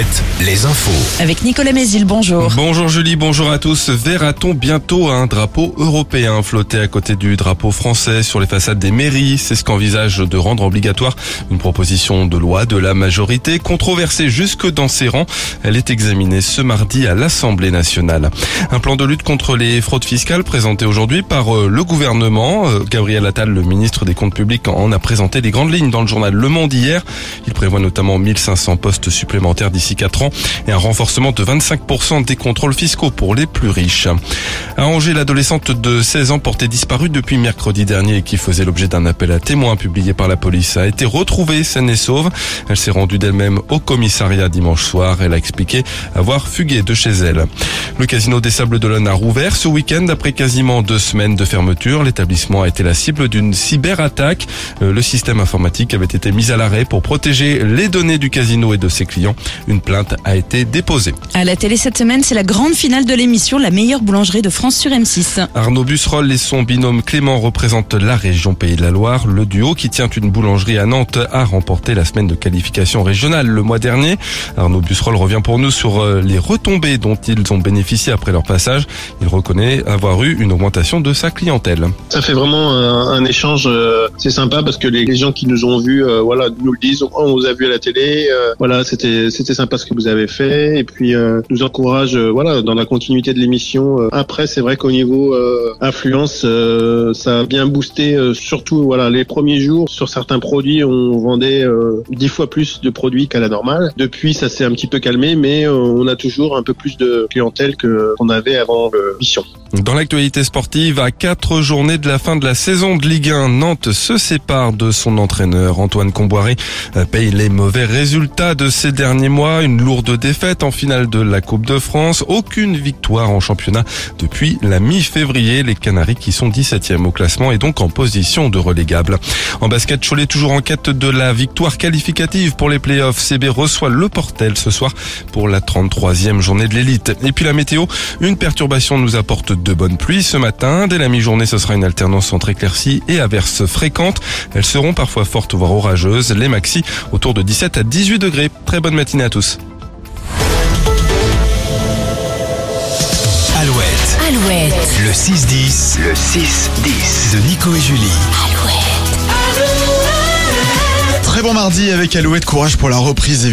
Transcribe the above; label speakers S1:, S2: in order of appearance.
S1: Alouette, les infos.
S2: Avec Nicolas Mézil, bonjour.
S3: Bonjour Julie, bonjour à tous. Verra-t-on bientôt un drapeau européen flotter à côté du drapeau français sur les façades des mairies? C'est ce qu'envisage de rendre obligatoire une proposition de loi de la majorité, controversée jusque dans ses rangs. Elle est examinée ce mardi à l'Assemblée nationale. Un plan de lutte contre les fraudes fiscales présenté aujourd'hui par euh, le gouvernement. Euh, Gabriel Attal, le ministre des Comptes publics, en a présenté les grandes lignes dans le journal Le Monde hier. Il prévoit notamment 1500 postes supplémentaires d'ici 4 ans et un renforcement de 25% des contrôles fiscaux pour les plus riches. À Angers, l'adolescente de 16 ans portée disparue depuis mercredi dernier et qui faisait l'objet d'un appel à témoins publié par la police a été retrouvée saine et sauve. Elle s'est rendue d'elle-même au commissariat dimanche soir. Elle a expliqué avoir fugué de chez elle. Le casino des Sables d'Olonne a rouvert ce week-end après quasiment deux semaines de fermeture. L'établissement a été la cible d'une cyberattaque. Euh, Le système informatique avait été mis à l'arrêt pour protéger les données du casino et de ses clients. Une plainte a été déposée.
S2: À la télé cette semaine, c'est la grande finale de l'émission La meilleure boulangerie de France sur M6.
S3: Arnaud Busserol et son binôme Clément représentent la région Pays de la Loire. Le duo qui tient une boulangerie à Nantes a remporté la semaine de qualification régionale le mois dernier. Arnaud Busserol revient pour nous sur euh, les retombées dont ils ont bénéficié après leur passage. Il reconnaît avoir eu une augmentation de sa clientèle.
S4: Ça fait vraiment un, un échange, euh, c'est sympa parce que les, les gens qui nous ont vus, euh, voilà, nous le disent. On vous a vu à la télé, euh, voilà, c'était c'était sympa ce que vous avez fait, et puis euh, nous encourage, euh, voilà, dans la continuité de l'émission. Euh, après, c'est vrai qu'au niveau euh, influence, ça a bien boosté, surtout voilà, les premiers jours sur certains produits, on vendait dix fois plus de produits qu'à la normale. Depuis, ça s'est un petit peu calmé, mais on a toujours un peu plus de clientèle qu'on avait avant l'émission.
S3: Dans l'actualité sportive, à quatre journées de la fin de la saison de Ligue 1, Nantes se sépare de son entraîneur. Antoine Comboiré paye les mauvais résultats de ces derniers mois. Une lourde défaite en finale de la Coupe de France. Aucune victoire en championnat depuis la mi-février. Les Canaries qui sont 17e au classement et donc en position de relégable. En basket, Cholet toujours en quête de la victoire qualificative pour les playoffs. CB reçoit le Portel ce soir pour la 33e journée de l'élite. Et puis la météo, une perturbation nous apporte de bonnes pluies ce matin. Dès la mi-journée, ce sera une alternance entre éclaircies et averses fréquentes. Elles seront parfois fortes voire orageuses. Les maxi autour de 17 à 18 degrés. Très bonne matinée à tous.
S1: Alouette,
S2: Alouette.
S1: le 6-10, le 6-10 de Nico et Julie.
S5: Très bon mardi avec Alouette, courage pour la reprise évidemment.